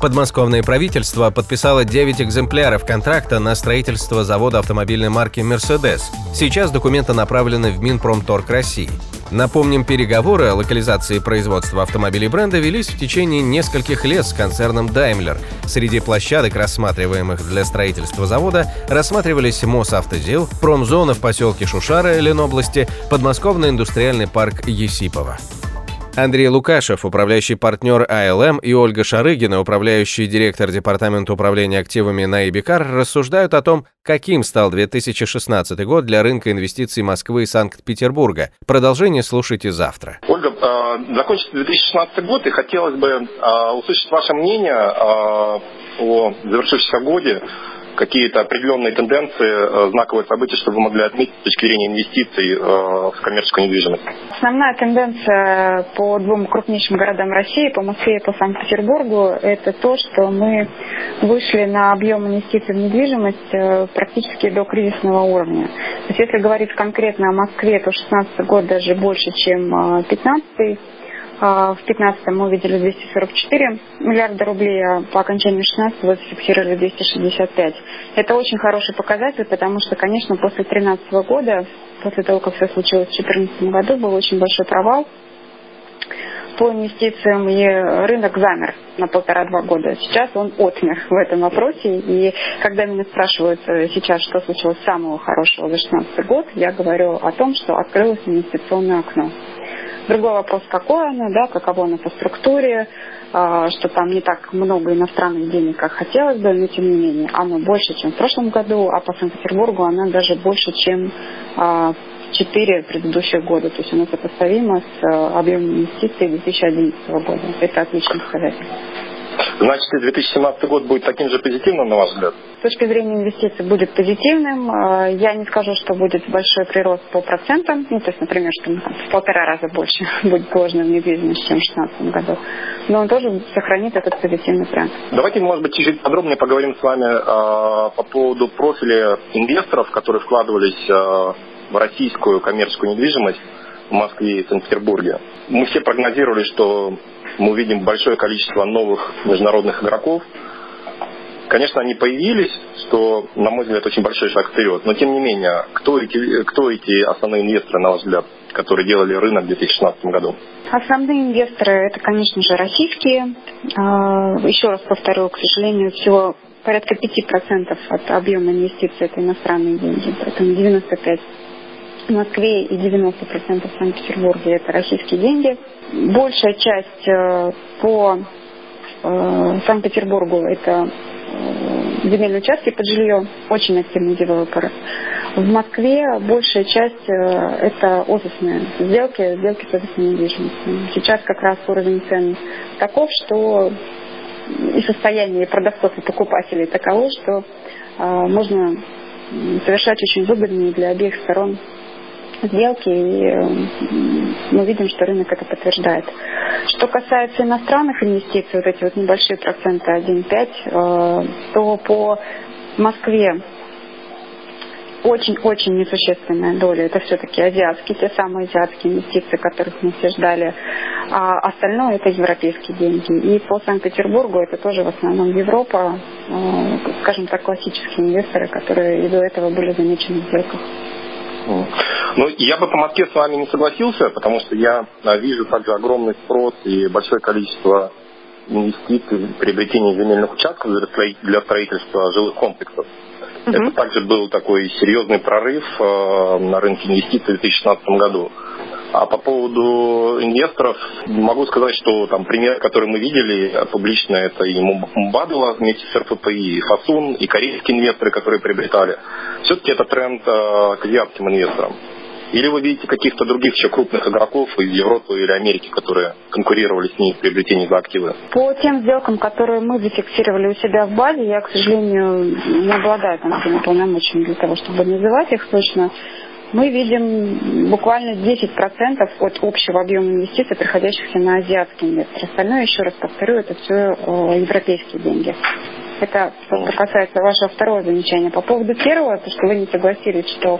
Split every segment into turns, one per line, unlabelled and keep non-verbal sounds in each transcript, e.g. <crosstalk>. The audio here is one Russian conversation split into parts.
Подмосковное правительство подписало 9 экземпляров контракта на строительство завода автомобильной марки «Мерседес». Сейчас документы направлены в Минпромторг России. Напомним, переговоры о локализации производства автомобилей бренда велись в течение нескольких лет с концерном Daimler. Среди площадок, рассматриваемых для строительства завода, рассматривались Мосавтодел, промзона в поселке Шушара Ленобласти, подмосковный индустриальный парк Есипова. Андрей Лукашев, управляющий партнер АЛМ, и Ольга Шарыгина, управляющий директор Департамента управления активами на Ибикар, рассуждают о том, каким стал 2016 год для рынка инвестиций Москвы и Санкт-Петербурга. Продолжение слушайте завтра.
Ольга, э, закончится 2016 год, и хотелось бы э, услышать ваше мнение э, о завершившемся годе какие-то определенные тенденции, э, знаковые события, чтобы вы могли отметить с точки зрения инвестиций э, в коммерческую недвижимость?
Основная тенденция по двум крупнейшим городам России, по Москве и по Санкт-Петербургу, это то, что мы вышли на объем инвестиций в недвижимость э, практически до кризисного уровня. То есть если говорить конкретно о Москве, то 2016 год даже больше, чем 2015 а, в 2015 мы увидели 244 миллиарда рублей, а по окончанию 2016 вот зафиксировали 265. Это очень хороший показатель, потому что, конечно, после 2013 года, после того, как все случилось в 2014 году, был очень большой провал по инвестициям, и рынок замер на полтора-два года. Сейчас он отмер в этом вопросе, и когда меня спрашивают э, сейчас, что случилось самого хорошего за 16 год, я говорю о том, что открылось инвестиционное окно. Другой вопрос, какое оно, да, каково оно по структуре, а, что там не так много иностранных денег, как хотелось бы, но тем не менее оно больше, чем в прошлом году, а по Санкт-Петербургу оно даже больше, чем э, четыре предыдущих года. То есть она сопоставима с э, объемом инвестиций 2011 года. Это отличный показатель.
Значит, и 2017 год будет таким же позитивным, на ваш взгляд?
С точки зрения инвестиций будет позитивным. Э, я не скажу, что будет большой прирост по процентам. Ну, то есть, например, что там, в полтора раза больше <laughs> будет вложено в недвижимость, чем в 2016 году. Но он тоже сохранит этот позитивный тренд.
Давайте, может быть, чуть-чуть подробнее поговорим с вами э, по поводу профиля инвесторов, которые вкладывались э, в российскую коммерческую недвижимость в Москве и Санкт-Петербурге. Мы все прогнозировали, что мы увидим большое количество новых международных игроков. Конечно, они появились, что, на мой взгляд, очень большой шаг вперед. Но, тем не менее, кто эти, кто эти основные инвесторы, на ваш взгляд, которые делали рынок в 2016 году?
Основные инвесторы – это, конечно же, российские. А, еще раз повторю, к сожалению, всего порядка 5% от объема инвестиций – это иностранные деньги, поэтому 95% в Москве и 90% в Санкт-Петербурге это российские деньги. Большая часть э, по э, Санкт-Петербургу это э, земельные участки под жилье, очень активные девелоперы. В Москве большая часть это офисные сделки, сделки с офисной недвижимостью. Сейчас как раз уровень цен таков, что и состояние продавцов и покупателей таково, что можно совершать очень выгодные для обеих сторон сделки, и мы видим, что рынок это подтверждает. Что касается иностранных инвестиций, вот эти вот небольшие проценты 1,5, э, то по Москве очень-очень несущественная доля. Это все-таки азиатские, те самые азиатские инвестиции, которых мы все ждали. А остальное это европейские деньги. И по Санкт-Петербургу это тоже в основном Европа, э, скажем так, классические инвесторы, которые и до этого были замечены в сделках.
Ну, я бы по Москве с вами не согласился, потому что я а, вижу также огромный спрос и большое количество инвестиций в приобретение земельных участков для строительства жилых комплексов. Uh-huh. Это также был такой серьезный прорыв э, на рынке инвестиций в 2016 году. А по поводу инвесторов, могу сказать, что там пример, который мы видели публично, это и Мбадула вместе с РФП, и Фасун, и корейские инвесторы, которые приобретали. Все-таки это тренд э, к азиатским инвесторам. Или вы видите каких-то других еще крупных игроков из Европы или Америки, которые конкурировали с ней в приобретении за активы?
По тем сделкам, которые мы зафиксировали у себя в базе, я, к сожалению, не обладаю там всеми полномочиями для того, чтобы называть их точно. мы видим буквально 10% от общего объема инвестиций, приходящихся на азиатские инвесторы. Остальное, еще раз повторю, это все э, европейские деньги. Это касается вашего второго замечания. По поводу первого, то, что вы не согласились, что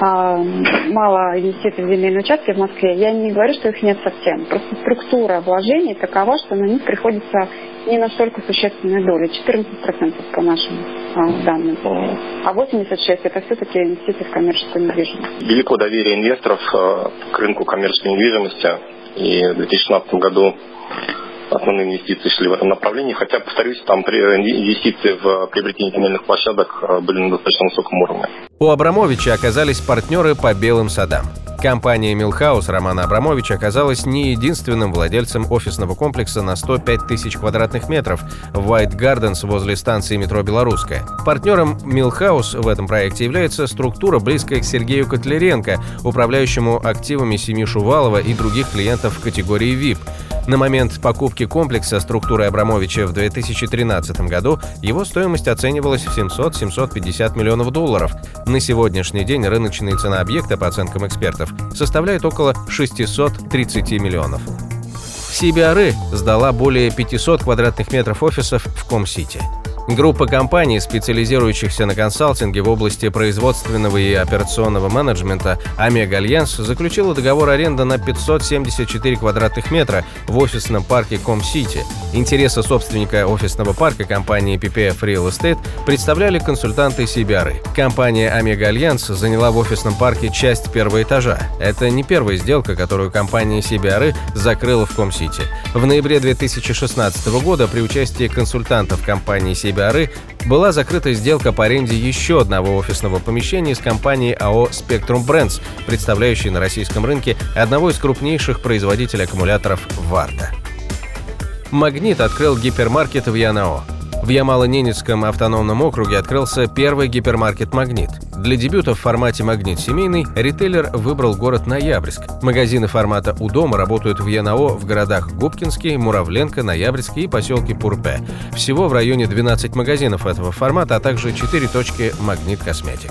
а, мало инвестиций в земельные участки в Москве, я не говорю, что их нет совсем. Просто структура вложений такова, что на них приходится не настолько существенная доля, 14% по нашим а, данным. А 86% это все-таки инвестиции в коммерческую недвижимость.
Велико доверие инвесторов э, к рынку коммерческой недвижимости. И в 2016 году основные инвестиции шли в этом направлении. Хотя, повторюсь, там инвестиции в приобретение земельных площадок э, были на достаточно высоком уровне.
У Абрамовича оказались партнеры по белым садам. Компания Милхаус Романа Абрамовича оказалась не единственным владельцем офисного комплекса на 105 тысяч квадратных метров в White Gardens возле станции метро «Белорусская». Партнером Милхаус в этом проекте является структура, близкая к Сергею Котляренко, управляющему активами семьи Шувалова и других клиентов в категории VIP. На момент покупки комплекса структуры Абрамовича в 2013 году его стоимость оценивалась в 700-750 миллионов долларов. На сегодняшний день рыночная цена объекта, по оценкам экспертов, составляет около 630 миллионов. CBRE сдала более 500 квадратных метров офисов в Comcity. Группа компаний, специализирующихся на консалтинге в области производственного и операционного менеджмента Омега Альянс заключила договор аренды на 574 квадратных метра в офисном парке Comcity. Интересы собственника офисного парка компании PPF Real Estate представляли консультанты CBRE. Компания Омега Альянс заняла в офисном парке часть первого этажа. Это не первая сделка, которую компания CBRE закрыла в Comcity. В ноябре 2016 года при участии консультантов компании CBR CBRE была закрыта сделка по аренде еще одного офисного помещения с компанией АО Spectrum Brands, представляющей на российском рынке одного из крупнейших производителей аккумуляторов «Варта». «Магнит» открыл гипермаркет в Янао. В Ямало-Ненецком автономном округе открылся первый гипермаркет «Магнит». Для дебюта в формате «Магнит семейный» ритейлер выбрал город Ноябрьск. Магазины формата «У дома» работают в ЯНАО в городах Губкинский, Муравленко, Ноябрьский и поселке Пурпе. Всего в районе 12 магазинов этого формата, а также 4 точки «Магнит Косметик».